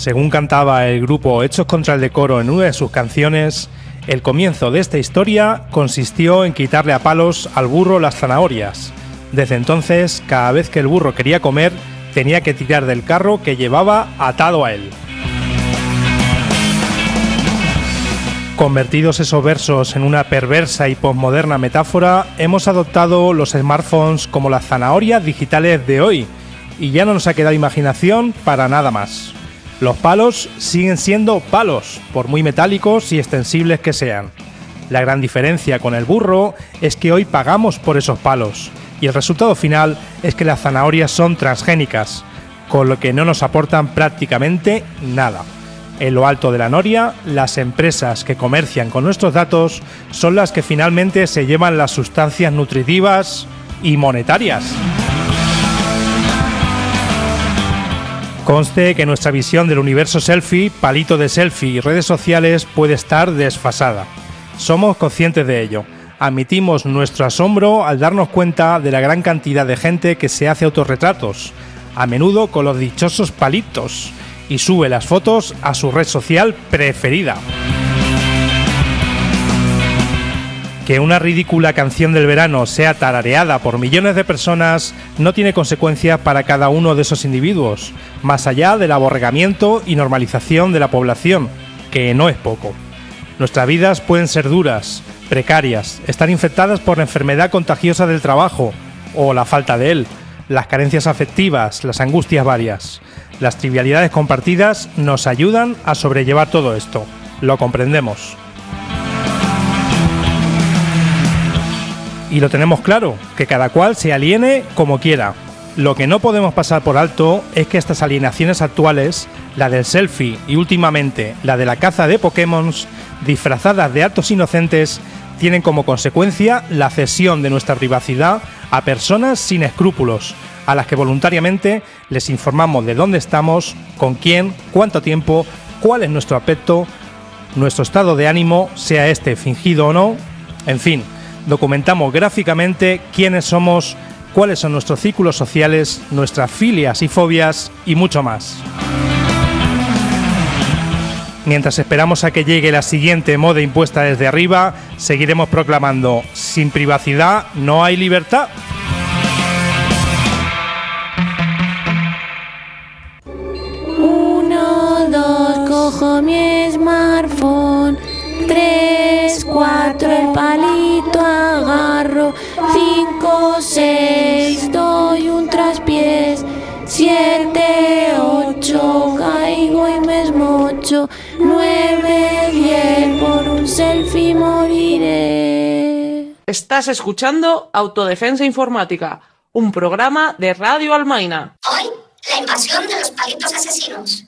Según cantaba el grupo Hechos contra el Decoro en una de sus canciones, el comienzo de esta historia consistió en quitarle a palos al burro las zanahorias. Desde entonces, cada vez que el burro quería comer, tenía que tirar del carro que llevaba atado a él. Convertidos esos versos en una perversa y posmoderna metáfora, hemos adoptado los smartphones como las zanahorias digitales de hoy, y ya no nos ha quedado imaginación para nada más. Los palos siguen siendo palos, por muy metálicos y extensibles que sean. La gran diferencia con el burro es que hoy pagamos por esos palos, y el resultado final es que las zanahorias son transgénicas, con lo que no nos aportan prácticamente nada. En lo alto de la noria, las empresas que comercian con nuestros datos son las que finalmente se llevan las sustancias nutritivas y monetarias. Conste que nuestra visión del universo selfie, palito de selfie y redes sociales puede estar desfasada. Somos conscientes de ello. Admitimos nuestro asombro al darnos cuenta de la gran cantidad de gente que se hace autorretratos, a menudo con los dichosos palitos, y sube las fotos a su red social preferida. Que una ridícula canción del verano sea tarareada por millones de personas no tiene consecuencias para cada uno de esos individuos, más allá del aborregamiento y normalización de la población, que no es poco. Nuestras vidas pueden ser duras, precarias, estar infectadas por la enfermedad contagiosa del trabajo o la falta de él, las carencias afectivas, las angustias varias. Las trivialidades compartidas nos ayudan a sobrellevar todo esto. Lo comprendemos. Y lo tenemos claro, que cada cual se aliene como quiera. Lo que no podemos pasar por alto es que estas alienaciones actuales, la del selfie y últimamente la de la caza de Pokémon, disfrazadas de actos inocentes, tienen como consecuencia la cesión de nuestra privacidad a personas sin escrúpulos, a las que voluntariamente les informamos de dónde estamos, con quién, cuánto tiempo, cuál es nuestro aspecto, nuestro estado de ánimo, sea este fingido o no, en fin, documentamos gráficamente quiénes somos, cuáles son nuestros círculos sociales, nuestras filias y fobias y mucho más. Mientras esperamos a que llegue la siguiente moda impuesta desde arriba, seguiremos proclamando, sin privacidad no hay libertad. Uno, dos, cojo mi smartphone. Tres, cuatro, el palito agarro. Cinco, seis, doy un traspiés. Siete, ocho, caigo y me esmocho. Nueve, diez, por un selfie moriré. Estás escuchando Autodefensa Informática, un programa de Radio Almaina. Hoy, la invasión de los palitos asesinos.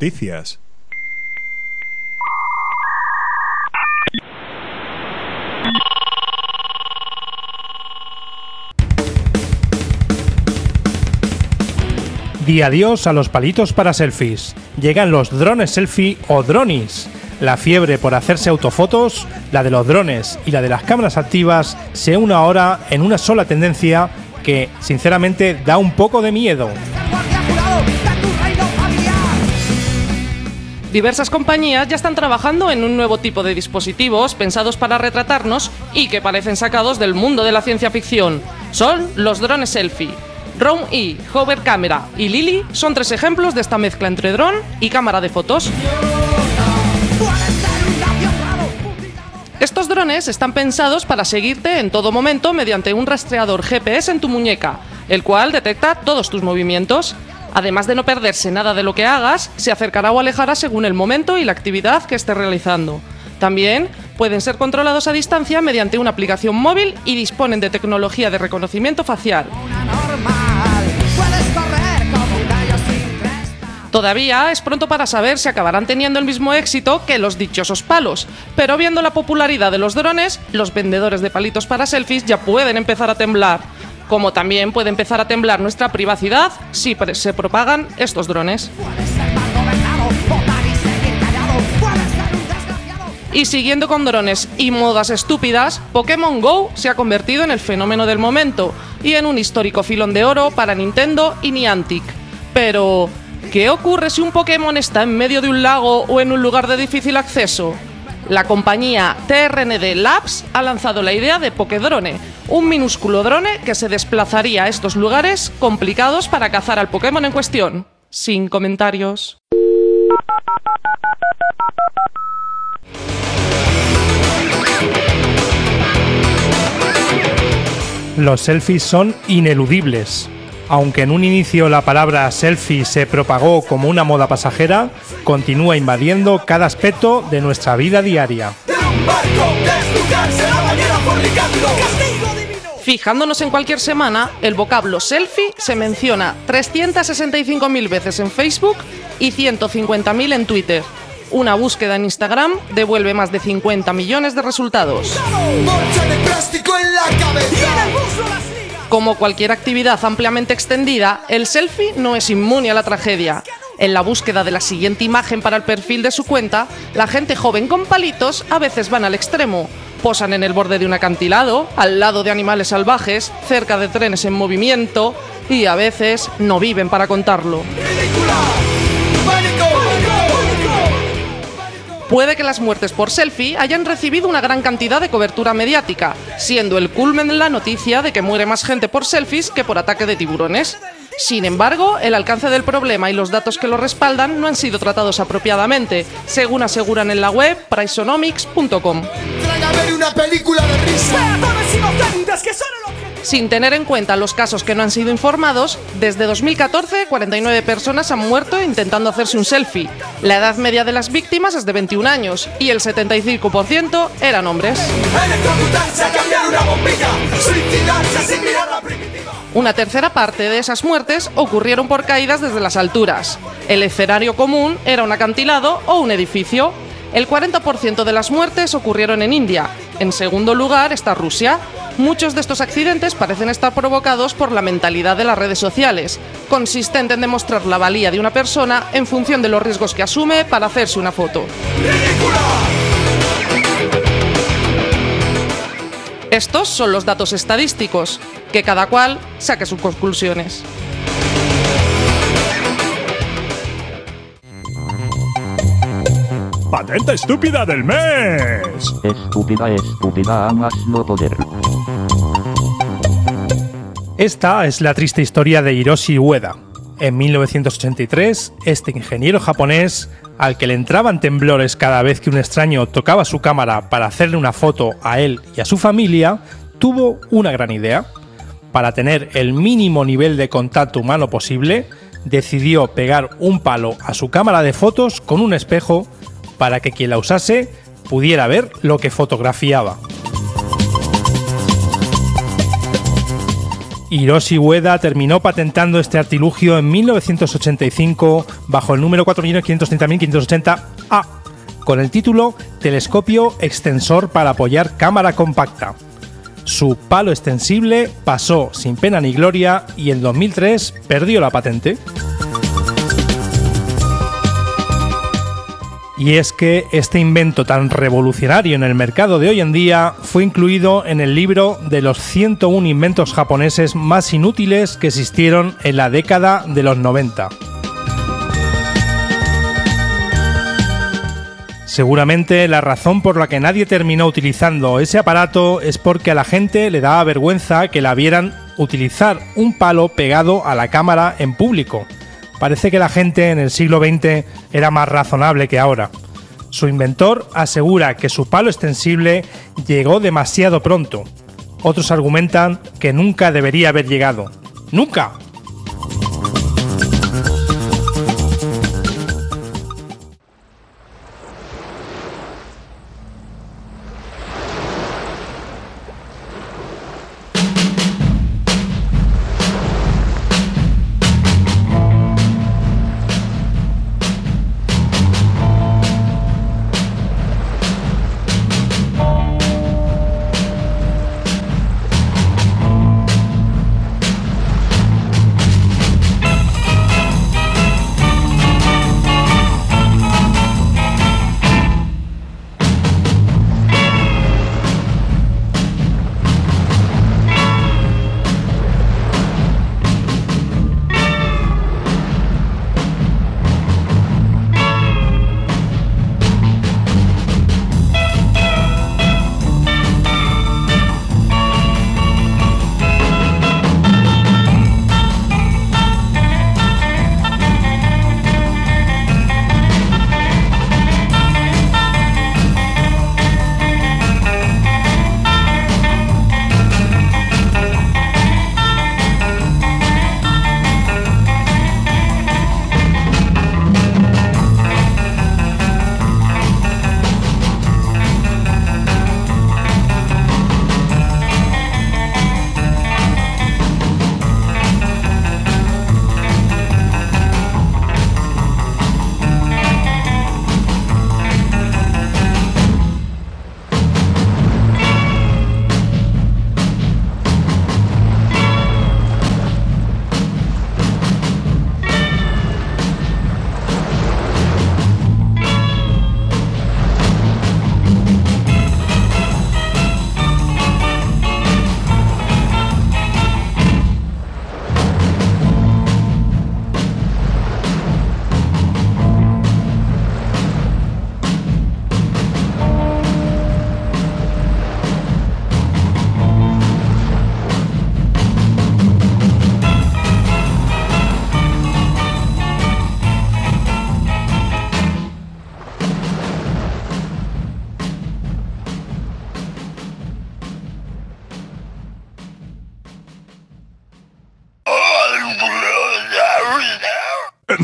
Noticias. Di adiós a los palitos para selfies. Llegan los drones selfie o dronis. La fiebre por hacerse autofotos, la de los drones y la de las cámaras activas se une ahora en una sola tendencia que, sinceramente, da un poco de miedo. Diversas compañías ya están trabajando en un nuevo tipo de dispositivos pensados para retratarnos y que parecen sacados del mundo de la ciencia ficción. Son los drones selfie. Drone E, Hover Camera y Lily son tres ejemplos de esta mezcla entre dron y cámara de fotos. Estos drones están pensados para seguirte en todo momento mediante un rastreador GPS en tu muñeca, el cual detecta todos tus movimientos. Además de no perderse nada de lo que hagas, se acercará o alejará según el momento y la actividad que estés realizando. También pueden ser controlados a distancia mediante una aplicación móvil y disponen de tecnología de reconocimiento facial. Todavía es pronto para saber si acabarán teniendo el mismo éxito que los dichosos palos, pero viendo la popularidad de los drones, los vendedores de palitos para selfies ya pueden empezar a temblar. Como también puede empezar a temblar nuestra privacidad si se propagan estos drones. Y siguiendo con drones y modas estúpidas, Pokémon Go se ha convertido en el fenómeno del momento y en un histórico filón de oro para Nintendo y Niantic. Pero, ¿qué ocurre si un Pokémon está en medio de un lago o en un lugar de difícil acceso? La compañía TRND Labs ha lanzado la idea de Pokédrone, un minúsculo drone que se desplazaría a estos lugares complicados para cazar al Pokémon en cuestión. Sin comentarios. Los selfies son ineludibles. Aunque en un inicio la palabra selfie se propagó como una moda pasajera, continúa invadiendo cada aspecto de nuestra vida diaria. Fijándonos en cualquier semana, el vocablo selfie se menciona 365.000 veces en Facebook y 150.000 en Twitter. Una búsqueda en Instagram devuelve más de 50 millones de resultados. Como cualquier actividad ampliamente extendida, el selfie no es inmune a la tragedia. En la búsqueda de la siguiente imagen para el perfil de su cuenta, la gente joven con palitos a veces van al extremo. Posan en el borde de un acantilado, al lado de animales salvajes, cerca de trenes en movimiento y a veces no viven para contarlo. Puede que las muertes por selfie hayan recibido una gran cantidad de cobertura mediática, siendo el culmen la noticia de que muere más gente por selfies que por ataque de tiburones. Sin embargo, el alcance del problema y los datos que lo respaldan no han sido tratados apropiadamente, según aseguran en la web priceonomics.com. Sin tener en cuenta los casos que no han sido informados, desde 2014 49 personas han muerto intentando hacerse un selfie. La edad media de las víctimas es de 21 años y el 75% eran hombres. Una tercera parte de esas muertes ocurrieron por caídas desde las alturas. El escenario común era un acantilado o un edificio. El 40% de las muertes ocurrieron en India. En segundo lugar está Rusia. Muchos de estos accidentes parecen estar provocados por la mentalidad de las redes sociales, consistente en demostrar la valía de una persona en función de los riesgos que asume para hacerse una foto. Estos son los datos estadísticos, que cada cual saque sus conclusiones. Patente estúpida del mes. Estúpida, estúpida, amas no poder. Esta es la triste historia de Hiroshi Ueda. En 1983, este ingeniero japonés, al que le entraban temblores cada vez que un extraño tocaba su cámara para hacerle una foto a él y a su familia, tuvo una gran idea. Para tener el mínimo nivel de contacto humano posible, decidió pegar un palo a su cámara de fotos con un espejo para que quien la usase pudiera ver lo que fotografiaba. Hiroshi Ueda terminó patentando este artilugio en 1985 bajo el número 4.530.580A con el título Telescopio extensor para apoyar cámara compacta. Su palo extensible pasó sin pena ni gloria y en 2003 perdió la patente. Y es que este invento tan revolucionario en el mercado de hoy en día fue incluido en el libro de los 101 inventos japoneses más inútiles que existieron en la década de los 90. Seguramente la razón por la que nadie terminó utilizando ese aparato es porque a la gente le daba vergüenza que la vieran utilizar un palo pegado a la cámara en público. Parece que la gente en el siglo XX era más razonable que ahora. Su inventor asegura que su palo extensible llegó demasiado pronto. Otros argumentan que nunca debería haber llegado. ¡Nunca!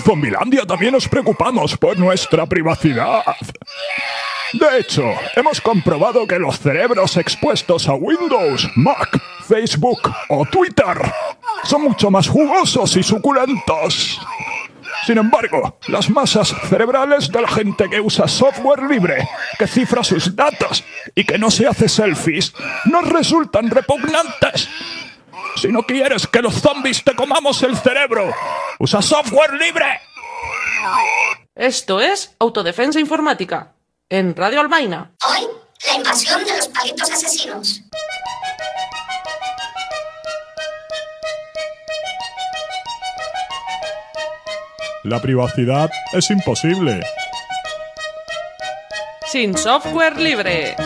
Zombilandia también nos preocupamos por nuestra privacidad. De hecho, hemos comprobado que los cerebros expuestos a Windows, Mac, Facebook o Twitter son mucho más jugosos y suculentos. Sin embargo, las masas cerebrales de la gente que usa software libre, que cifra sus datos y que no se hace selfies, nos resultan repugnantes. Si no quieres que los zombies te comamos el cerebro, usa software libre. Esto es Autodefensa Informática, en Radio Albaina. Hoy, la invasión de los palitos asesinos. La privacidad es imposible. Sin software libre.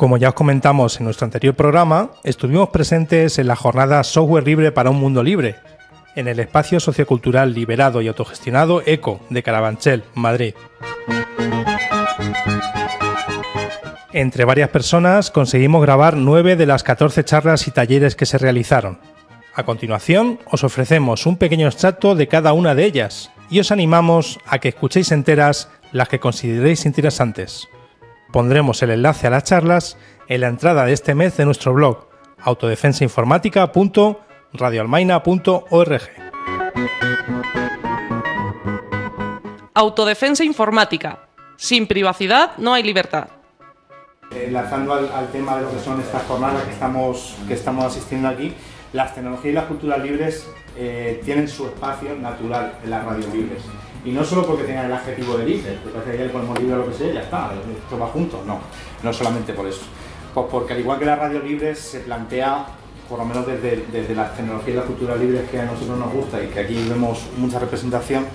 Como ya os comentamos en nuestro anterior programa, estuvimos presentes en la jornada Software Libre para un Mundo Libre, en el espacio sociocultural liberado y autogestionado ECO de Carabanchel, Madrid. Entre varias personas conseguimos grabar 9 de las 14 charlas y talleres que se realizaron. A continuación, os ofrecemos un pequeño extracto de cada una de ellas y os animamos a que escuchéis enteras las que consideréis interesantes. Pondremos el enlace a las charlas en la entrada de este mes de nuestro blog autodefensainformática.radioalmaina.org. Autodefensa informática. Sin privacidad no hay libertad. Enlazando al, al tema de lo que son estas jornadas que estamos, que estamos asistiendo aquí, las tecnologías y las culturas libres eh, tienen su espacio natural en las radios libres. Y no solo porque tengan el adjetivo de libre, que parece que ya le ponemos libre o lo que sea, ya está, esto va junto. No, no solamente por eso. Pues porque al igual que las radios libres se plantea, por lo menos desde, desde las tecnologías y las culturas libres que a nosotros nos gusta y que aquí vemos mucha representación,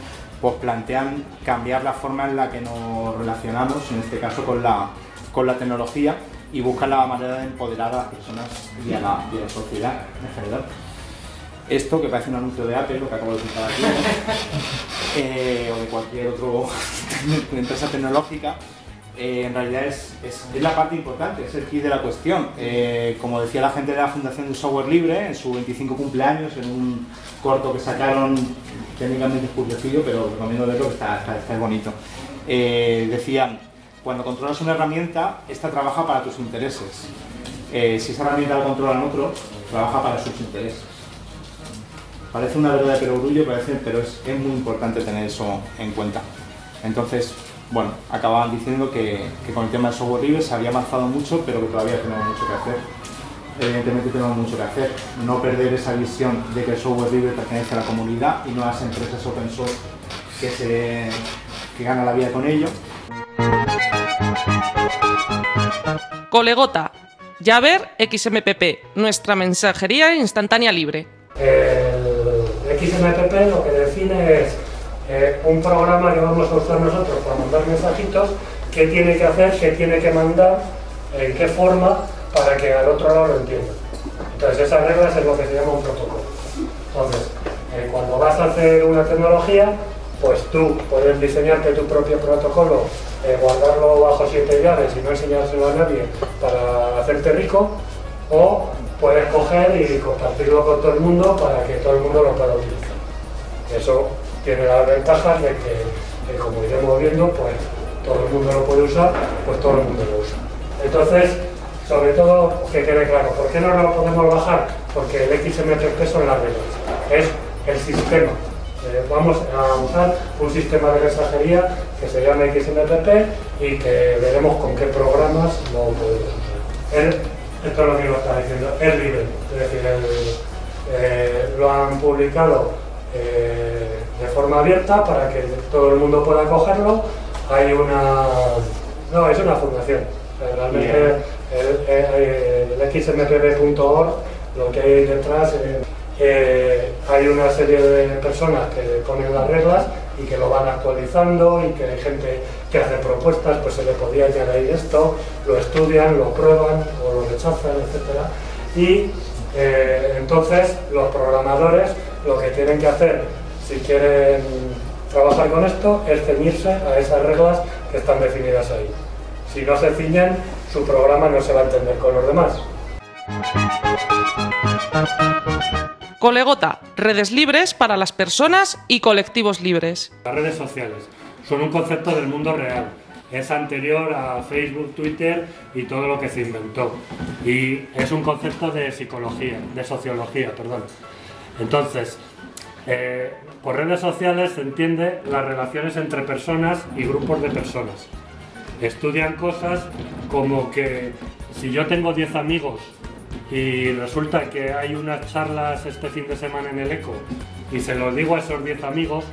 pues plantean cambiar la forma en la que nos relacionamos, en este caso con la, con la tecnología, y buscan la manera de empoderar a las personas y a la, y a la sociedad en general. Esto, que parece un anuncio de Apple, lo que acabo de citar aquí, eh, o de cualquier otra empresa tecnológica, eh, en realidad es, es, es, la parte importante, es el key de la cuestión. Eh, como decía la gente de la Fundación del Software Libre, en su 25 cumpleaños, en un corto que sacaron, técnicamente es curiosito, pero recomiendo verlo, que está, está, está bonito. Decían, cuando controlas una herramienta, esta trabaja para tus intereses. Si esa herramienta la controlan otros, trabaja para sus intereses. Parece una verdad de perogrullo, parece, pero es, es muy importante tener eso en cuenta. Entonces, bueno, acababan diciendo que, que, con el tema del software libre se había avanzado mucho, pero que todavía tenemos mucho que hacer. Evidentemente tenemos mucho que hacer. No perder esa visión de que el software libre pertenece a la comunidad y no a las empresas open source que, se, que ganan la vida con ello. Colegota, Yaver XMPP, nuestra mensajería instantánea libre. El XMPP lo que define es eh, un programa que vamos a usar nosotros para mandar mensajitos, qué tiene que hacer, qué tiene que mandar, en qué forma, para que al otro lado lo entienda. Entonces esas reglas es lo que se llama un protocolo. Entonces, eh, cuando vas a hacer una tecnología, pues tú puedes diseñarte tu propio protocolo, eh, guardarlo bajo siete llaves y no enseñárselo a nadie para hacerte rico, o puedes coger y compartirlo con todo el mundo para que todo el mundo lo pueda utilizar. Eso tiene las ventajas de que, como iremos viendo, pues todo el mundo lo puede usar, pues todo el mundo lo usa. Entonces, sobre todo, que quede claro, ¿por qué no lo podemos bajar? Porque el XMPP son las reglas, es el sistema. Eh, vamos a usar un sistema de mensajería que se llama XMPP y que veremos con qué programas lo podemos usar. Esto es lo que nos está diciendo, es libre, es decir, eh, lo han publicado eh, de forma abierta para que todo el mundo pueda cogerlo. Hay una. No, es una fundación. Realmente el, el, el xmpb.org, lo que hay detrás, eh, hay una serie de personas que ponen las reglas y que lo van actualizando y que hay gente que hace propuestas, pues se le podría añadir esto, lo estudian, lo prueban o lo rechazan, etc. Y eh, entonces los programadores lo que tienen que hacer si quieren trabajar con esto es ceñirse a esas reglas que están definidas ahí. Si no se ciñen, su programa no se va a entender con los demás. Colegota, redes libres para las personas y colectivos libres. Las redes sociales son un concepto del mundo real. Es anterior a Facebook, Twitter y todo lo que se inventó. Y es un concepto de psicología, de sociología, perdón. Entonces, eh, por redes sociales se entiende las relaciones entre personas y grupos de personas. Estudian cosas como que si yo tengo 10 amigos y resulta que hay unas charlas este fin de semana en el ECO y se lo digo a esos 10 amigos,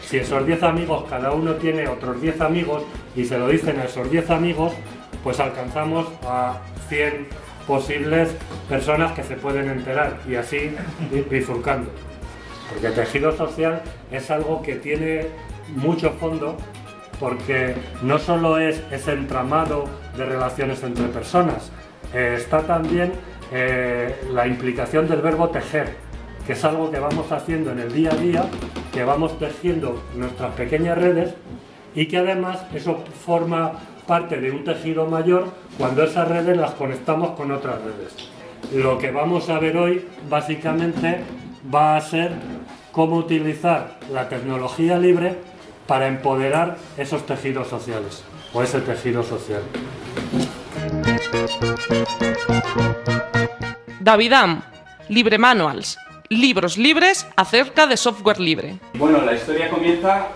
si esos 10 amigos cada uno tiene otros 10 amigos y se lo dicen a esos 10 amigos, pues alcanzamos a 100 posibles personas que se pueden enterar y así bifurcando. Porque el tejido social es algo que tiene mucho fondo porque no solo es ese entramado de relaciones entre personas, eh, está también eh, la implicación del verbo tejer, que es algo que vamos haciendo en el día a día, que vamos tejiendo nuestras pequeñas redes y que además eso forma parte de un tejido mayor cuando esas redes las conectamos con otras redes. Lo que vamos a ver hoy básicamente va a ser cómo utilizar la tecnología libre para empoderar esos tejidos sociales. o ese tejido social. Davidam, Libre Manuals, libros libres acerca de software libre. Bueno, la historia comienza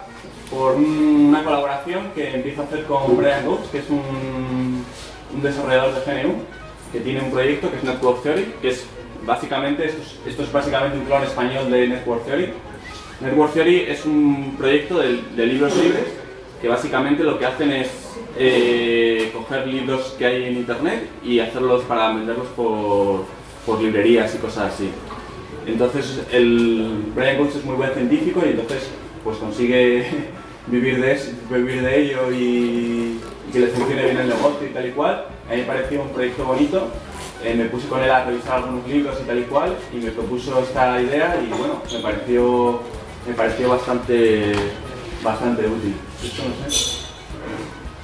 por una colaboración que empiezo a hacer con Brian Goods, que es un, desarrollador de GNU, que tiene un proyecto que es Network Theory, que es básicamente, esto es, básicamente un clon español de Network Theory. Network Theory es un proyecto de, de libros libres que básicamente lo que hacen es eh, coger libros que hay en internet y hacerlos para venderlos por, por librerías y cosas así. Entonces el Brian Goods es muy buen científico y entonces pues consigue vivir de, vivir de ello y, y que le funcione bien el negocio y tal y cual. A mí me pareció un proyecto bonito. Eh, me puse con él a revisar algunos libros y tal y cual y me propuso esta idea y bueno, me pareció, me pareció bastante, bastante útil.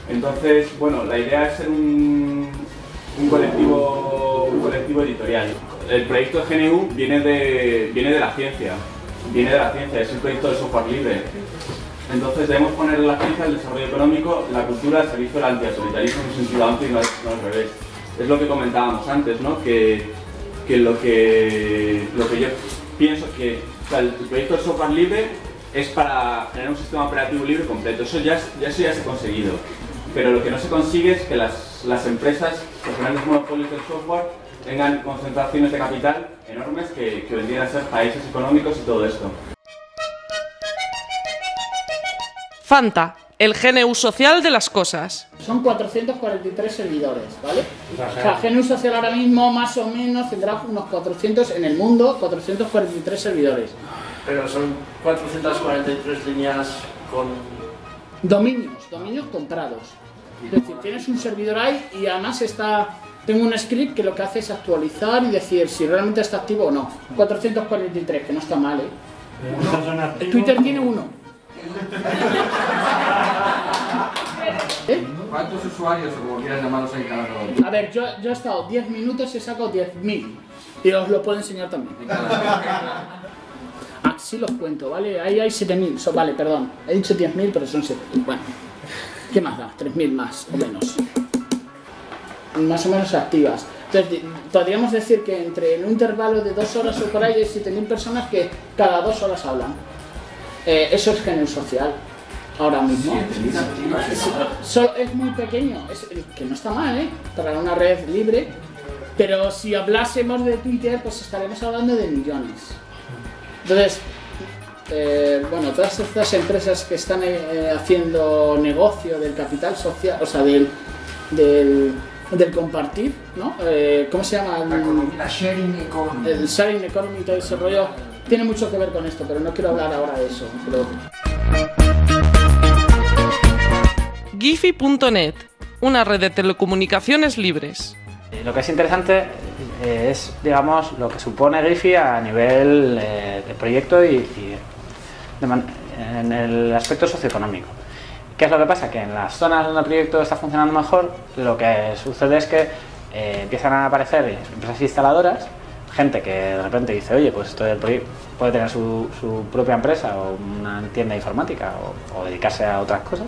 Entonces, bueno, la idea es ser un, un colectivo, colectivo editorial. El proyecto GNU viene de, viene de la ciencia, viene de la ciencia, es un proyecto de software libre. Entonces debemos poner la ciencia, el desarrollo económico, la cultura al servicio del antiautoritarismo en un sentido amplio y no, al revés. Es lo que comentábamos antes, ¿no? Que, que lo que lo que yo pienso que o el proyecto de software libre es para tener un sistema operativo libre completo. Eso ya, ya se ha conseguido. Pero lo que no se consigue es que las, las empresas, los grandes monopolios del software, tengan concentraciones de capital enormes que, que vendrían a ser países económicos y todo esto. Fanta, el GNU social de las cosas. Son 443 servidores, ¿vale? O sea. GNU Social ahora mismo más o menos tendrá unos 400 en el mundo, 443 servidores. Pero son 443 líneas con... Dominios, dominios comprados. Es decir, tienes un servidor ahí y además está... Tengo un script que lo que hace es actualizar y decir si realmente está activo o no. 443, que no está mal, ¿eh? Activos. Twitter tiene uno. ¿Eh? ¿Cuántos usuarios, o como quieras llamarlos, hay en cada nodo? A ver, yo, yo he estado 10 minutos y he sacado 10.000. Y os lo puedo enseñar también. Ah, sí los cuento, ¿vale? Ahí hay 7.000. So, vale, perdón. He dicho 10.000, pero son 7.000. Bueno, ¿qué más da? 3.000 más o menos. Más o menos activas. Entonces, podríamos decir que entre en un intervalo de dos horas o por ahí hay 7.000 personas que cada dos horas hablan. Eh, eso es GNU social. Ahora mismo. Es muy pequeño, es, que no está mal, ¿eh? Para una red libre. Pero si hablásemos de Twitter, pues estaremos hablando de millones. Entonces, eh, bueno, todas estas empresas que están eh, haciendo negocio del capital social, o sea, del, del, del compartir, ¿no? Eh, ¿Cómo se llama? El- La sharing economy. el sharing economy y todo ese rollo tiene mucho que ver con esto, pero no quiero hablar ahora de eso. Pero Giphy.net, una red de telecomunicaciones libres. Eh, Lo que es interesante eh, es, digamos, lo que supone Giphy a nivel de proyecto y, y de man- en el aspecto socioeconómico. ¿Qué es lo que pasa? Que en las zonas donde el proyecto está funcionando mejor, lo que sucede es que eh, empiezan a aparecer empresas instaladoras, gente que de repente dice, oye, pues esto puede tener su, su propia empresa o una tienda informática o, dedicarse a otras cosas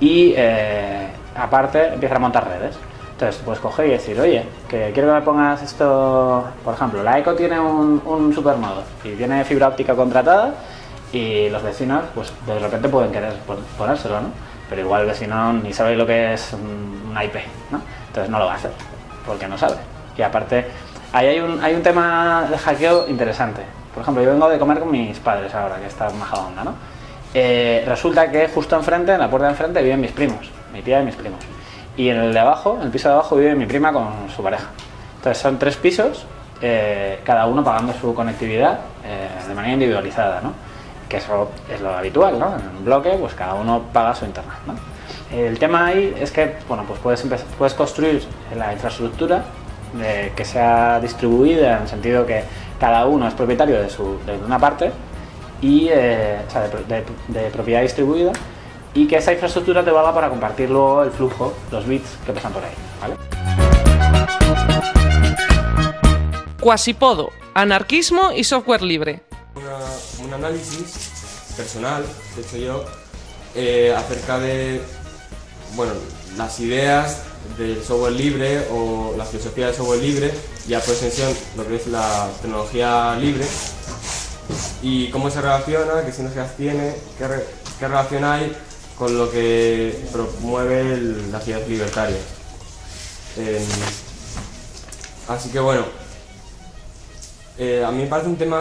y eh, aparte empiezan a montar redes. Entonces, pues coger y decir, oye, que quiero que me pongas esto, por ejemplo, la ECO tiene un, un supernodo y tiene fibra óptica contratada y los vecinos, pues de repente pueden querer pon- ponérselo, ¿no? Pero igual el vecino ni sabe lo que es un- una IP, ¿no? Entonces no lo va a hacer, porque no sabe. Y aparte, ahí hay un, hay un tema de hackeo interesante. Por ejemplo, yo vengo de comer con mis padres ahora, que está en Majadahonda, ¿no? Eh, resulta que justo enfrente, en la puerta de enfrente, viven mis primos, mi tía y mis primos. Y en el de abajo, en el piso de abajo, vive mi prima con su pareja. Entonces son tres pisos, eh, cada uno pagando su conectividad eh, de manera individualizada, ¿no? Que eso es lo habitual, ¿no? En un bloque, pues cada uno paga su internet, ¿no? El tema ahí es que, bueno, pues puedes, empezar- puedes construir la infraestructura de- que sea distribuida en el sentido que cada uno es propietario de, su, de una parte y eh, o sea, de- de propiedad distribuida y que esa infraestructura te valga para compartir luego el flujo, los bits que pasan por ahí. ¿vale? Quasipodo, anarquismo y software libre. Un análisis personal, que he hecho yo, eh, acerca de, bueno, las ideas del software libre o la filosofía del software libre y a extensión lo que es la tecnología libre y cómo se relaciona, qué sinergias tiene, qué, re- qué relación hay con lo que promueve el- la ciudad libertaria. Em, así que bueno, eh, a mí me parece un tema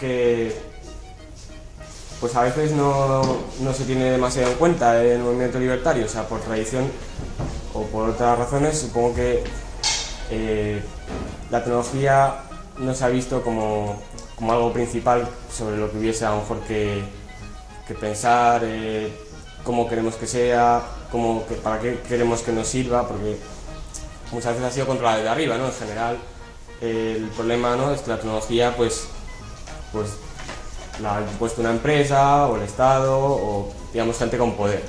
que pues a veces no, no se tiene demasiado en cuenta en el movimiento libertario, o sea, por tradición o por otras razones, supongo que eh, la tecnología no se ha visto como, como algo principal sobre lo que hubiese a lo mejor que, pensar, eh, cómo queremos que sea, cómo, que- para qué queremos que nos sirva, porque muchas veces ha sido controlada desde arriba, ¿no? En general, el problema ¿no? es que la tecnología, pues, pues la ha impuesto una empresa o el Estado o, digamos, gente con poder.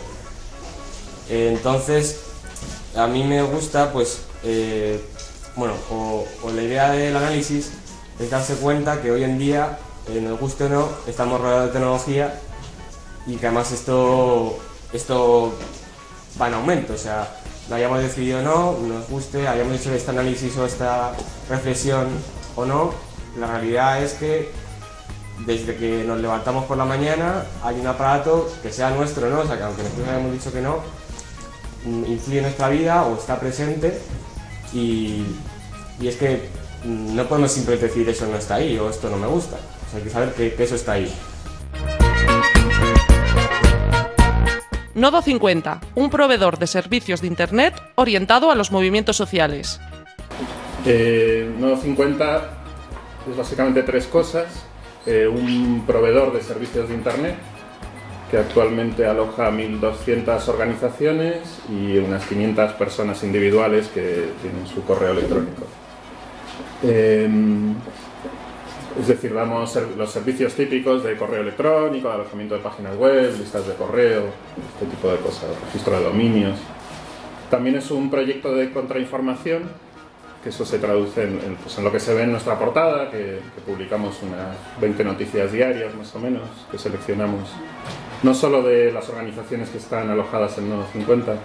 Entonces, a mí me gusta, pues, eh, bueno, o, la idea del análisis es darse cuenta que hoy en día, eh, nos guste o no, estamos rodeados de tecnología y que además esto, esto va en aumento, o sea, lo hayamos decidido o no, nos guste, hayamos hecho este análisis o esta reflexión o no, la realidad es que desde que nos levantamos por la mañana hay un aparato que sea nuestro, ¿no? O sea, que aunque nosotros hayamos dicho que no, mm, influye en nuestra vida o está presente y, y es que mm, no podemos simplemente decir eso no está ahí o esto no me gusta. O sea, hay que saber que, que eso está ahí. Nodo 50, un proveedor de servicios de Internet orientado a los movimientos sociales. Eh, Nodo 50 es básicamente tres cosas. Eh, un proveedor de servicios de Internet que actualmente aloja a 1.200 organizaciones y unas 500 personas individuales que tienen su correo electrónico. Eh, es decir, damos los servicios típicos de correo electrónico, de alojamiento de páginas web, listas de correo, este tipo de cosas, registro de dominios. También es un proyecto de contrainformación, que eso se traduce en, en, pues, en lo que se ve en nuestra portada, que, que publicamos unas 20 noticias diarias más o menos, que seleccionamos no solo de las organizaciones que están alojadas en Nodo 50,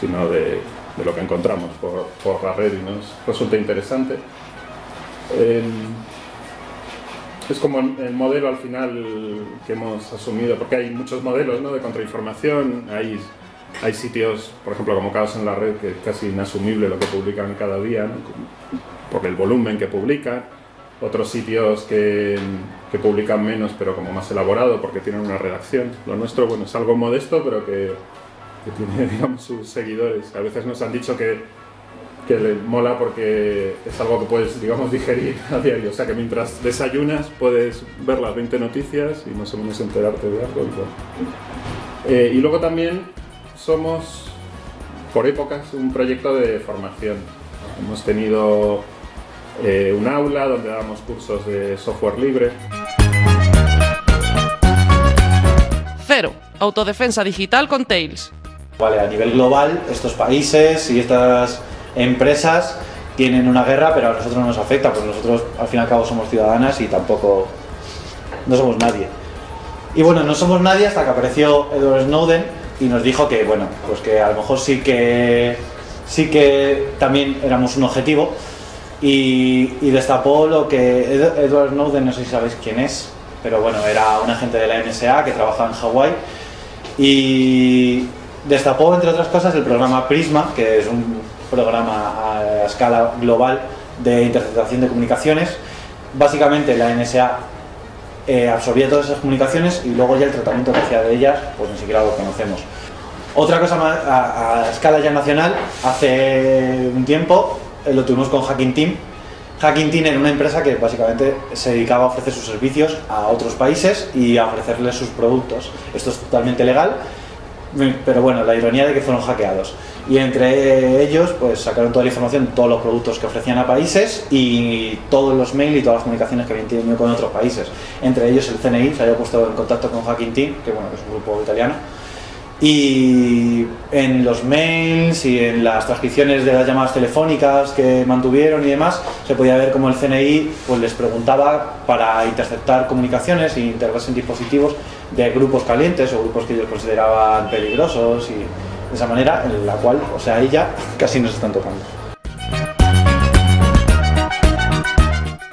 sino de, de lo que encontramos por, por la red y nos resulta interesante. Es como el modelo al final que hemos asumido, porque hay muchos modelos ¿no? de contrainformación, hay, hay sitios, por ejemplo, como Caos en la Red, que es casi inasumible lo que publican cada día, ¿no? por el volumen que publican, otros sitios que, que publican menos, pero como más elaborado, porque tienen una redacción. Lo nuestro, bueno, es algo modesto, pero que, que tiene, digamos, sus seguidores. A veces nos han dicho que, que le mola porque es algo que puedes, digamos, digerir a diario. O sea, que mientras desayunas puedes ver las 20 noticias y más o menos enterarte de algo. Eh, y luego también somos, por épocas, un proyecto de formación. Hemos tenido eh, un aula donde damos cursos de software libre. Cero, autodefensa digital con Tails. Vale, a nivel global, estos países y estas empresas tienen una guerra, pero a nosotros no nos afecta, porque nosotros al fin y al cabo somos ciudadanas y tampoco no somos nadie. Y bueno, no somos nadie hasta que apareció Edward Snowden y nos dijo que bueno, pues que a lo mejor sí que sí que también éramos un objetivo y, destapó lo que Ed- Edward Snowden, no sé si sabéis quién es, pero bueno, era un agente de la NSA que trabajaba en Hawái y destapó, entre otras cosas, el programa Prisma, que es un programa a escala global de interceptación de comunicaciones. Básicamente la NSA eh, absorbía todas esas comunicaciones y luego ya el tratamiento que hacía de ellas, pues ni siquiera lo conocemos. Otra cosa más a, escala ya nacional, hace un tiempo eh, lo tuvimos con Hacking Team. Hacking Team era una empresa que básicamente se dedicaba a ofrecer sus servicios a otros países y a ofrecerles sus productos. Esto es totalmente legal, pero bueno, la ironía de que fueron hackeados. Y entre ellos, pues sacaron toda la información, todos los productos que ofrecían a países y todos los mails y todas las comunicaciones que habían tenido con otros países. Entre ellos el CNI se había puesto en contacto con Hacking Team, que bueno, es un grupo italiano. Y en los mails y en las transcripciones de las llamadas telefónicas que mantuvieron y demás, se podía ver cómo el CNI pues, les preguntaba para interceptar comunicaciones e integrarse en dispositivos de grupos calientes o grupos que ellos consideraban peligrosos y, de esa manera en la cual, o sea, ella casi nos están tocando.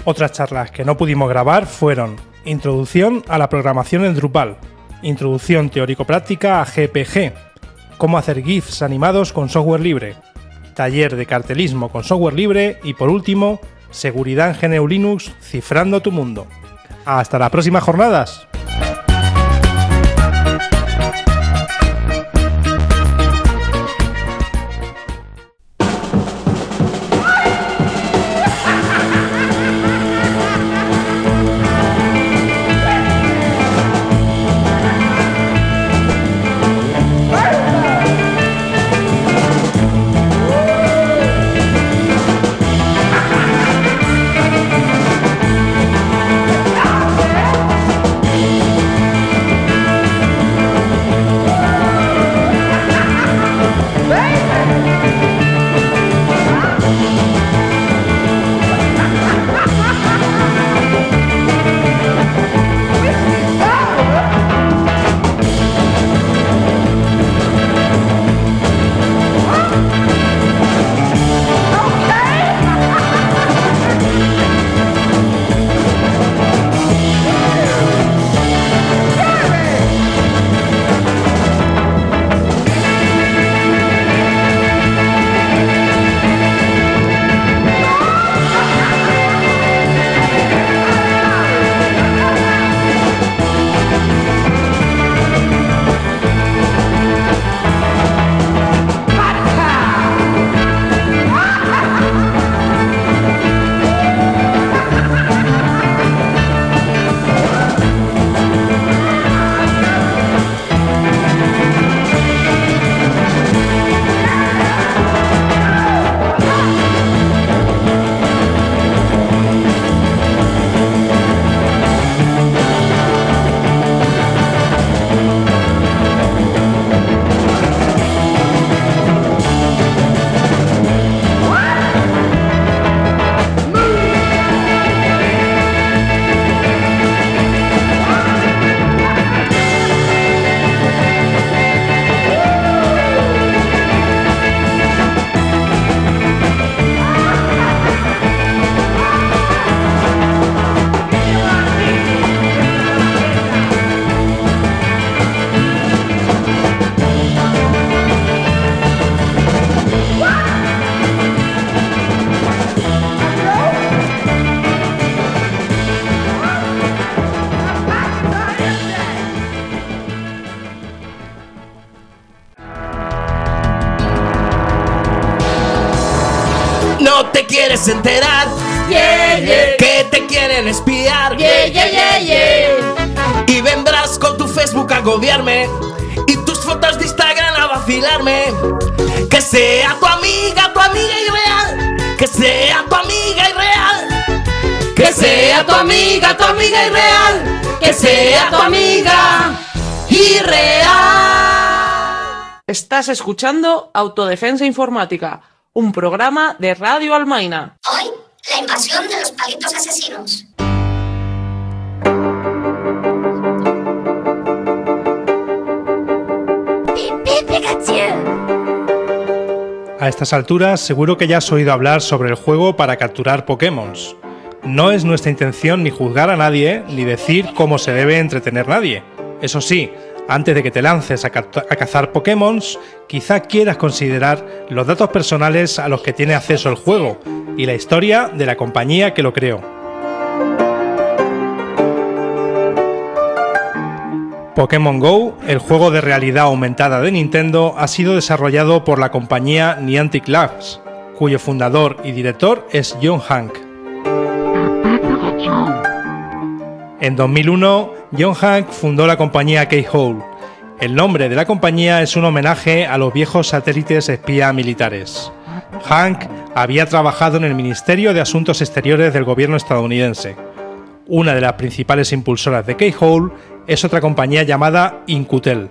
Otras charlas que no pudimos grabar fueron Introducción a la programación en Drupal, Introducción teórico-práctica a GPG, Cómo hacer GIFs animados con software libre, Taller de cartelismo con software libre y por último, Seguridad en GNU Linux cifrando tu mundo. Hasta las próximas jornadas. Amiga, irreal. Que sea tu amiga irreal. Estás escuchando Autodefensa Informática, un programa de Radio Almaina. Hoy, la invasión de los palitos asesinos. A estas alturas seguro que ya has oído hablar sobre el juego para capturar Pokémon. No es nuestra intención ni juzgar a nadie, ni decir cómo se debe entretener nadie. Eso sí, antes de que te lances a cazar Pokémon, quizá quieras considerar los datos personales a los que tiene acceso el juego y la historia de la compañía que lo creó. Pokémon Go, el juego de realidad aumentada de Nintendo, ha sido desarrollado por la compañía Niantic Labs, cuyo fundador y director es John Hank. En 2001, John Hank fundó la compañía Keyhole. El nombre de la compañía es un homenaje a los viejos satélites espía militares. Hank había trabajado en el Ministerio de Asuntos Exteriores del gobierno estadounidense. Una de las principales impulsoras de Keyhole es otra compañía llamada Incutel.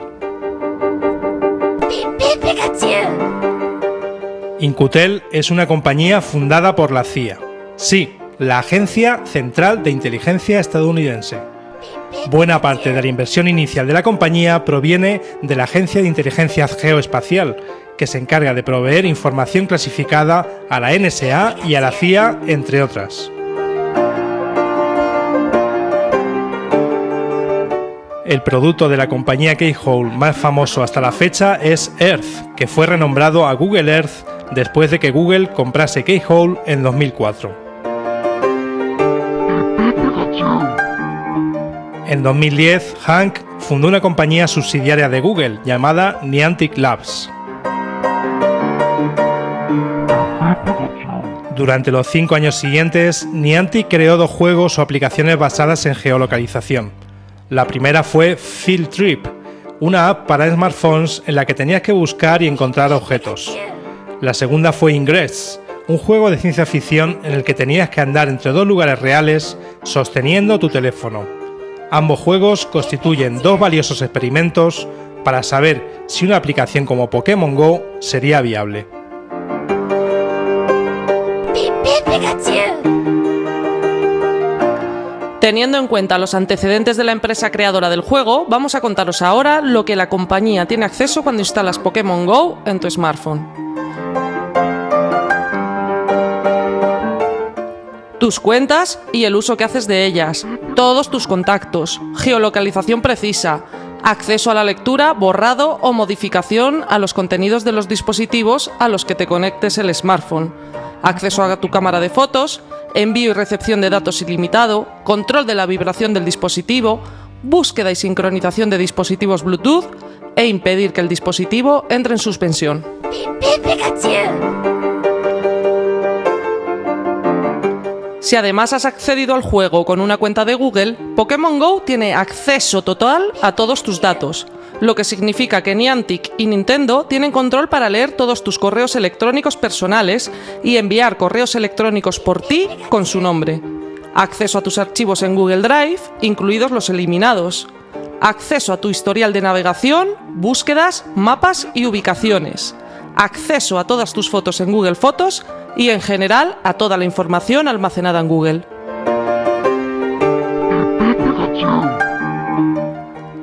Incutel es una compañía fundada por la CIA. Sí, la Agencia Central de Inteligencia estadounidense. Buena parte de la inversión inicial de la compañía proviene de la Agencia de Inteligencia Geoespacial, que se encarga de proveer información clasificada a la NSA y a la CIA, entre otras. El producto de la compañía Keyhole más famoso hasta la fecha es Earth, que fue renombrado a Google Earth después de que Google comprase Keyhole en 2004. En 2010, Hank fundó una compañía subsidiaria de Google llamada Niantic Labs. Durante los cinco años siguientes, Niantic creó dos juegos o aplicaciones basadas en geolocalización. La primera fue Field Trip, una app para smartphones en la que tenías que buscar y encontrar objetos. La segunda fue Ingress, un juego de ciencia ficción en el que tenías que andar entre dos lugares reales sosteniendo tu teléfono. Ambos juegos constituyen dos valiosos experimentos para saber si una aplicación como Pokémon Go sería viable. Teniendo en cuenta los antecedentes de la empresa creadora del juego, vamos a contaros ahora lo que la compañía tiene acceso cuando instalas Pokémon Go en tu smartphone. Tus cuentas y el uso que haces de ellas, todos tus contactos, geolocalización precisa, acceso a la lectura, borrado o modificación a los contenidos de los dispositivos a los que te conectes el smartphone, acceso a tu cámara de fotos, envío y recepción de datos ilimitado, control de la vibración del dispositivo, búsqueda y sincronización de dispositivos Bluetooth e impedir que el dispositivo entre en suspensión. Si además has accedido al juego con una cuenta de Google, Pokémon Go tiene acceso total a todos tus datos, lo que significa que Niantic y Nintendo tienen control para leer todos tus correos electrónicos personales y enviar correos electrónicos por ti con su nombre. Acceso a tus archivos en Google Drive, incluidos los eliminados. Acceso a tu historial de navegación, búsquedas, mapas y ubicaciones. Acceso a todas tus fotos en Google Fotos y en general a toda la información almacenada en Google.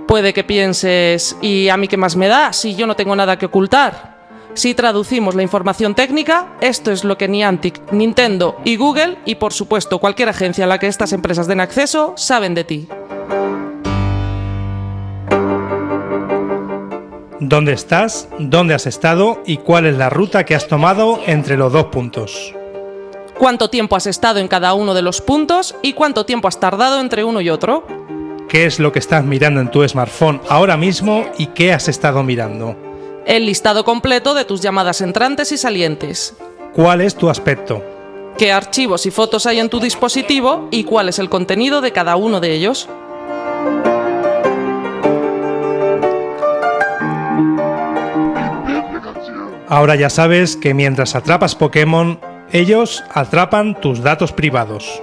Puede que pienses, ¿y a mí qué más me da si yo no tengo nada que ocultar? Si traducimos la información técnica, esto es lo que Niantic, Nintendo y Google, y por supuesto cualquier agencia a la que estas empresas den acceso, saben de ti. ¿Dónde estás? ¿Dónde has estado? ¿Y cuál es la ruta que has tomado entre los dos puntos? ¿Cuánto tiempo has estado en cada uno de los puntos y cuánto tiempo has tardado entre uno y otro? ¿Qué es lo que estás mirando en tu smartphone ahora mismo y qué has estado mirando? El listado completo de tus llamadas entrantes y salientes. ¿Cuál es tu aspecto? ¿Qué archivos y fotos hay en tu dispositivo y cuál es el contenido de cada uno de ellos? Ahora ya sabes que mientras atrapas Pokémon, ellos atrapan tus datos privados.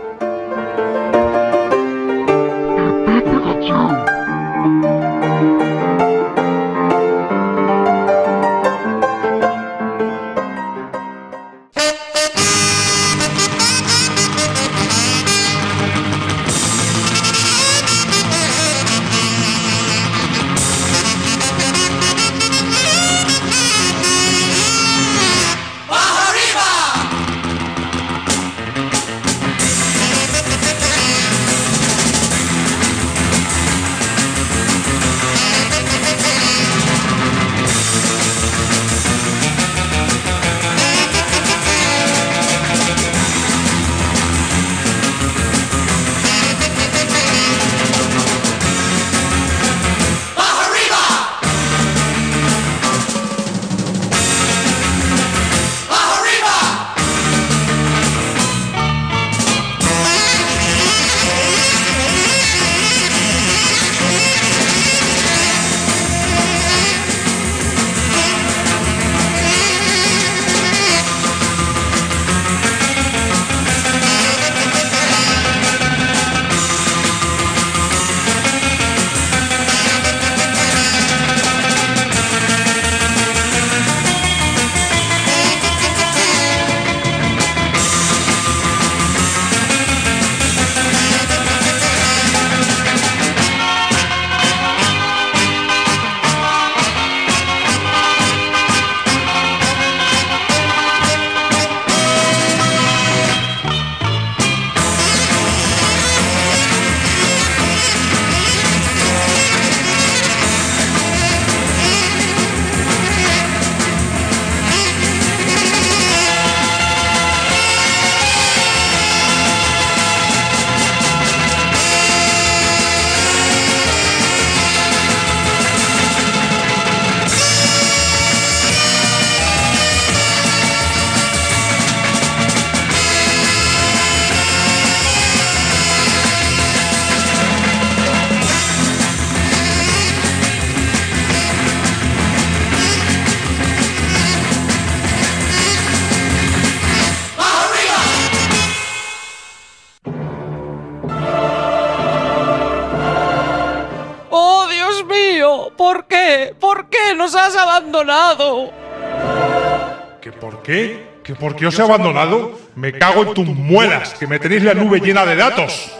Por qué? ¿Que por qué os he abandonado? Me cago en tus muelas, que me tenéis la nube llena de datos.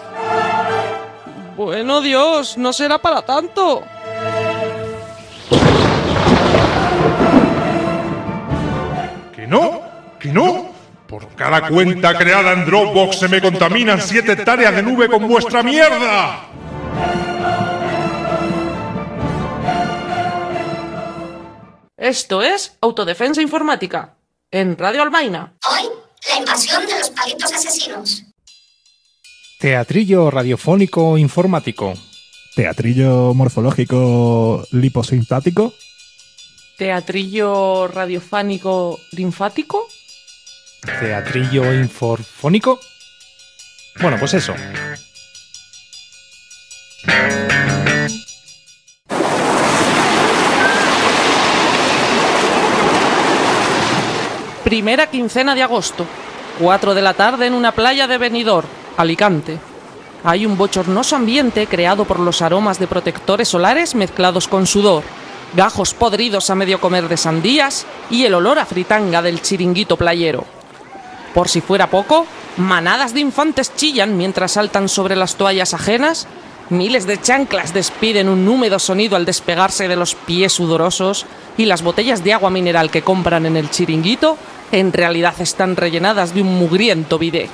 Bueno, Dios, no será para tanto. ¿Que no? ¿Que no? Por cada cuenta creada en Dropbox se me contaminan 7 hectáreas de nube con vuestra mierda. Esto es Autodefensa Informática, en Radio Almaina. Hoy, la invasión de los palitos asesinos. Teatrillo radiofónico informático. Teatrillo morfológico liposintático. Teatrillo radiofánico linfático. Teatrillo inforfónico. Bueno, pues eso. Primera quincena de agosto. 4 de la tarde en una playa de Benidorm, Alicante. Hay un bochornoso ambiente creado por los aromas de protectores solares mezclados con sudor, gajos podridos a medio comer de sandías y el olor a fritanga del chiringuito playero. Por si fuera poco, manadas de infantes chillan mientras saltan sobre las toallas ajenas, miles de chanclas despiden un húmedo sonido al despegarse de los pies sudorosos y las botellas de agua mineral que compran en el chiringuito en realidad están rellenadas de un mugriento bidet.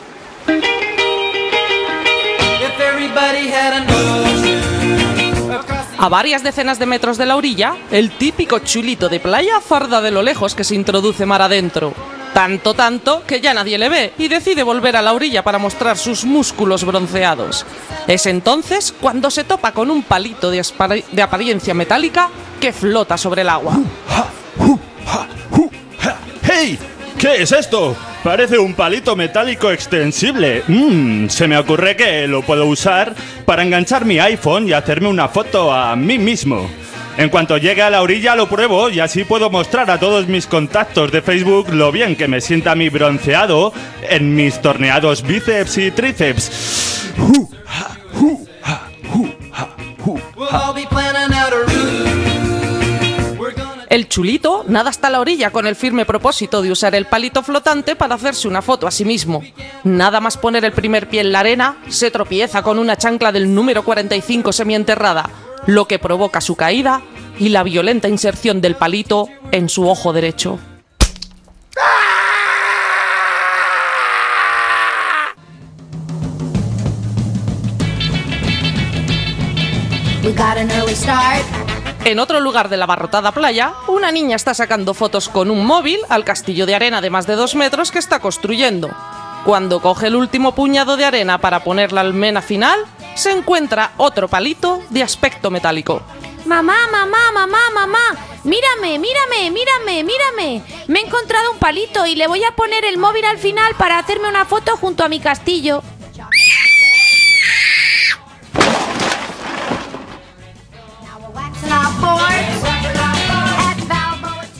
A varias decenas de metros de la orilla, el típico chulito de playa farda de lo lejos que se introduce mar adentro. Tanto, tanto, que ya nadie le ve y decide volver a la orilla para mostrar sus músculos bronceados. Es entonces cuando se topa con un palito de, apariencia metálica que flota sobre el agua. ¡Hey! ¿Qué es esto? Parece un palito metálico extensible. Mmm, se me ocurre que lo puedo usar para enganchar mi iPhone y hacerme una foto a mí mismo. En cuanto llegue a la orilla lo pruebo y así puedo mostrar a todos mis contactos de Facebook lo bien que me sienta mi bronceado en mis torneados bíceps y tríceps. El chulito nada hasta la orilla con el firme propósito de usar el palito flotante para hacerse una foto a sí mismo. Nada más poner el primer pie en la arena, se tropieza con una chancla del número 45 semienterrada, lo que provoca su caída y la violenta inserción del palito en su ojo derecho. En otro lugar de la abarrotada playa, una niña está sacando fotos con un móvil al castillo de arena de más de dos metros que está construyendo. Cuando coge el último puñado de arena para poner la almena final, se encuentra otro palito de aspecto metálico. Mamá, mamá, mamá, mamá. Mírame, mírame, mírame, mírame. Me he encontrado un palito y le voy a poner el móvil al final para hacerme una foto junto a mi castillo.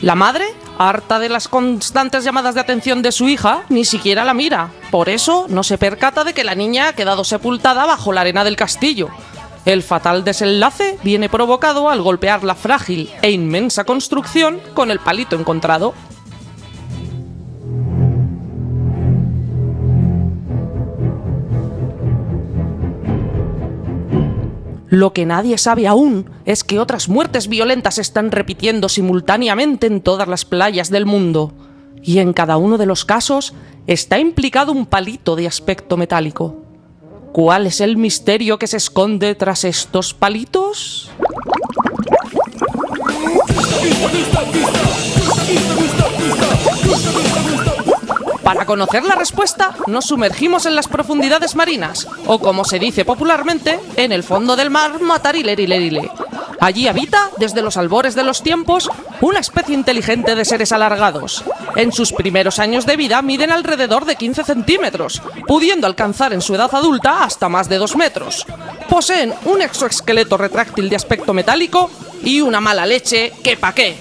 La madre, harta de las constantes llamadas de atención de su hija, ni siquiera la mira. Por eso no se percata de que la niña ha quedado sepultada bajo la arena del castillo. El fatal desenlace viene provocado al golpear la frágil e inmensa construcción con el palito encontrado. Lo que nadie sabe aún es que otras muertes violentas se están repitiendo simultáneamente en todas las playas del mundo. Y en cada uno de los casos está implicado un palito de aspecto metálico. ¿Cuál es el misterio que se esconde tras estos palitos? Para conocer la respuesta, nos sumergimos en las profundidades marinas, o como se dice popularmente, en el fondo del mar Matarilerile. Allí habita, desde los albores de los tiempos, una especie inteligente de seres alargados. En sus primeros años de vida miden alrededor de 15 centímetros, pudiendo alcanzar en su edad adulta hasta más de 2 metros. Poseen un exoesqueleto retráctil de aspecto metálico y una mala leche que pa' qué.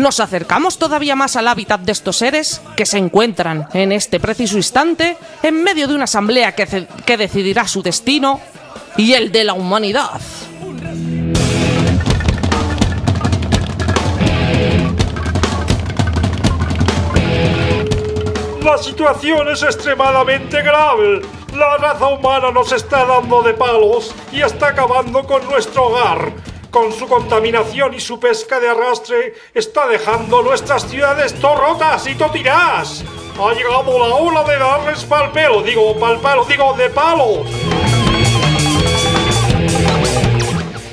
Nos acercamos todavía más al hábitat de estos seres que se encuentran en este preciso instante en medio de una asamblea que, decidirá su destino y el de la humanidad. La situación es extremadamente grave. La raza humana nos está dando de palos y está acabando con nuestro hogar. Con su contaminación y su pesca de arrastre, está dejando nuestras ciudades torrotas y totirás. Ha llegado la ola de darles pal pelo, digo pal palo, digo de palos.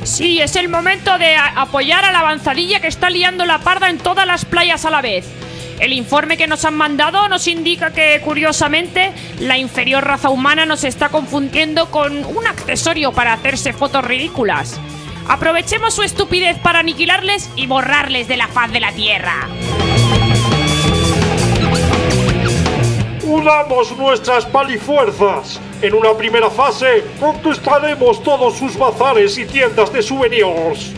Sí, es el momento de apoyar a la avanzadilla que está liando la parda en todas las playas a la vez. El informe que nos han mandado nos indica que, curiosamente, la inferior raza humana nos está confundiendo con un accesorio para hacerse fotos ridículas. Aprovechemos su estupidez para aniquilarles y borrarles de la faz de la Tierra. Unamos nuestras palifuerzas. En una primera fase, conquistaremos todos sus bazares y tiendas de souvenirs.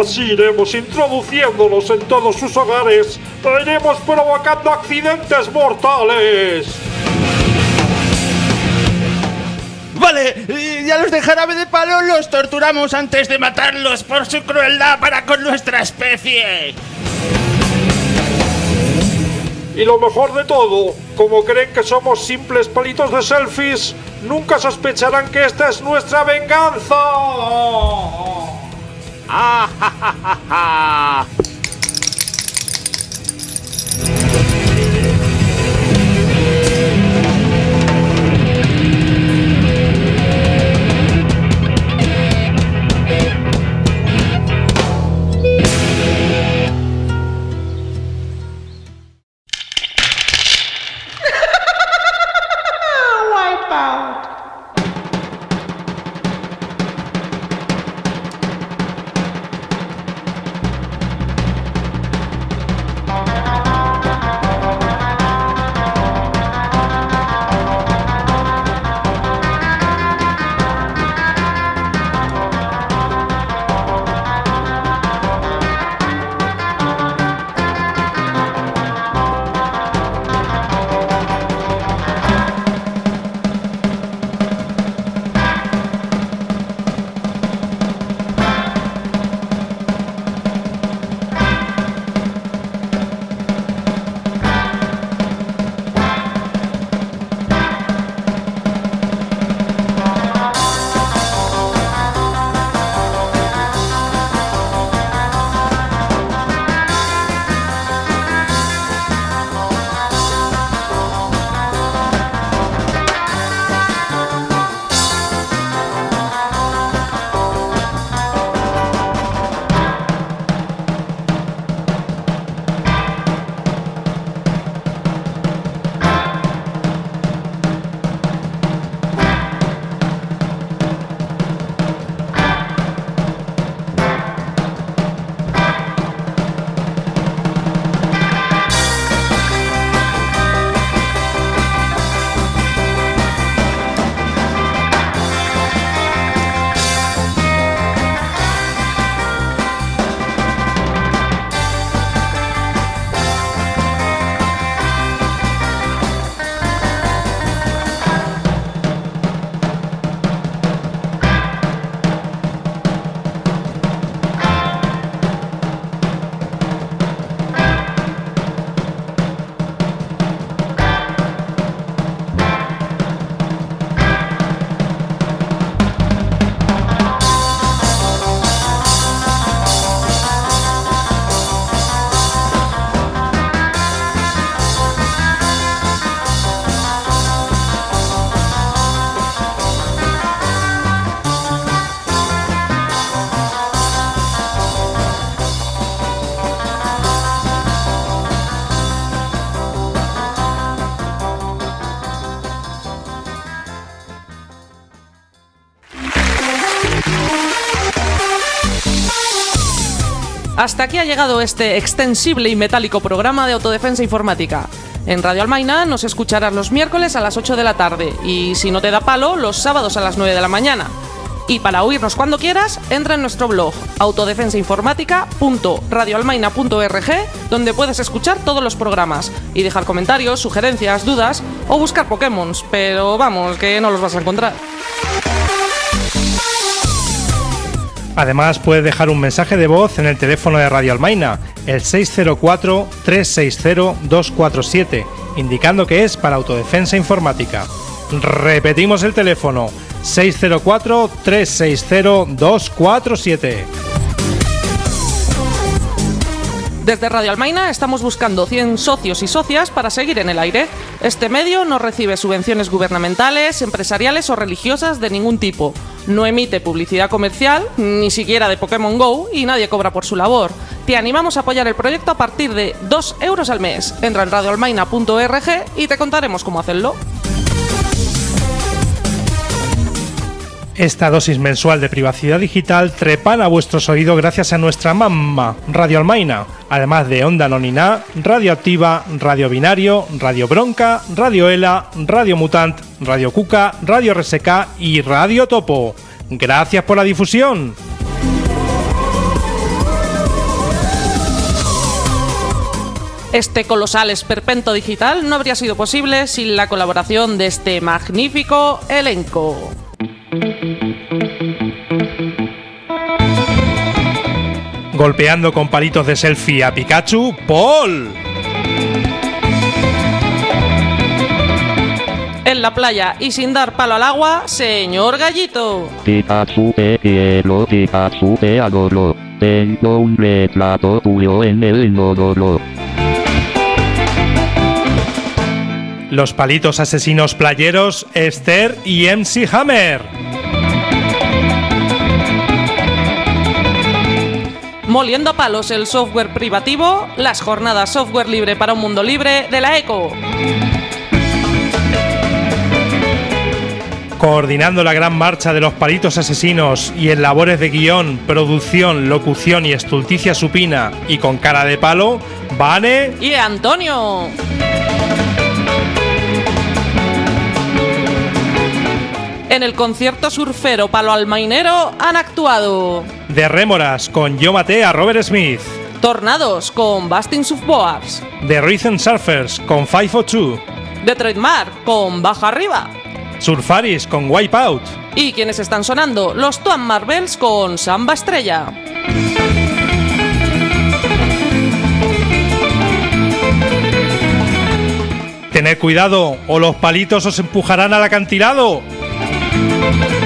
Así iremos introduciéndolos en todos sus hogares e iremos provocando accidentes mortales. Vale, y ya los de jarabe de palo los torturamos antes de matarlos por su crueldad para con nuestra especie. Y lo mejor de todo, como creen que somos simples palitos de selfies, nunca sospecharán que esta es nuestra venganza. Hasta aquí ha llegado este extensible y metálico programa de autodefensa informática. En Radio Almaina nos escucharás los miércoles a las 8 de la tarde y si no te da palo, los sábados a las 9 de la mañana. Y para oírnos cuando quieras, entra en nuestro blog autodefensainformática.radioalmaina.org donde puedes escuchar todos los programas y dejar comentarios, sugerencias, dudas o buscar Pokémon, pero vamos, que no los vas a encontrar. Además, puedes dejar un mensaje de voz en el teléfono de Radio Almaina, el 604-360-247, indicando que es para autodefensa informática. Repetimos el teléfono, 604-360-247. Desde Radio Almaina estamos buscando 100 socios y socias para seguir en el aire. Este medio no recibe subvenciones gubernamentales, empresariales o religiosas de ningún tipo. No emite publicidad comercial, ni siquiera de Pokémon Go, y nadie cobra por su labor. Te animamos a apoyar el proyecto a partir de 2 euros al mes. Entra en radioalmaina.org y te contaremos cómo hacerlo. Esta dosis mensual de privacidad digital trepan a vuestros oídos gracias a nuestra mamá, Radio Almaina, además de Onda Nonina, Radio Activa, Radio Binario, Radio Bronca, Radio Ela, Radio Mutant, Radio Cuca, Radio RSK y Radio Topo. Gracias por la difusión. Este colosal esperpento digital no habría sido posible sin la colaboración de este magnífico elenco. Golpeando con palitos de selfie a Pikachu, Paul. En la playa y sin dar palo al agua, señor Gallito. Pikachu te quiero, Pikachu te adoro. Tengo un retrato tuyo en el inodoro. Los palitos asesinos playeros, Esther y MC Hammer. Moliendo a palos el software privativo, las jornadas software libre para un mundo libre de la ECO. Coordinando la gran marcha de los palitos asesinos y en labores de guion, producción, locución y estulticia supina y con cara de palo, Vane y Antonio. En el concierto surfero Palo Almainero han actuado de Rémoras con Yo Maté a Robert Smith. Tornados con Busting Boars. The Rhythm Surfers con 502. Detroit Mar con Baja Arriba. Surfaris con Wipeout. ¿Y quienes están sonando? Los Toan Marvels con Samba Estrella. Tened cuidado o los palitos os empujarán al acantilado. thank you.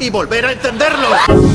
Y volver a encenderlo.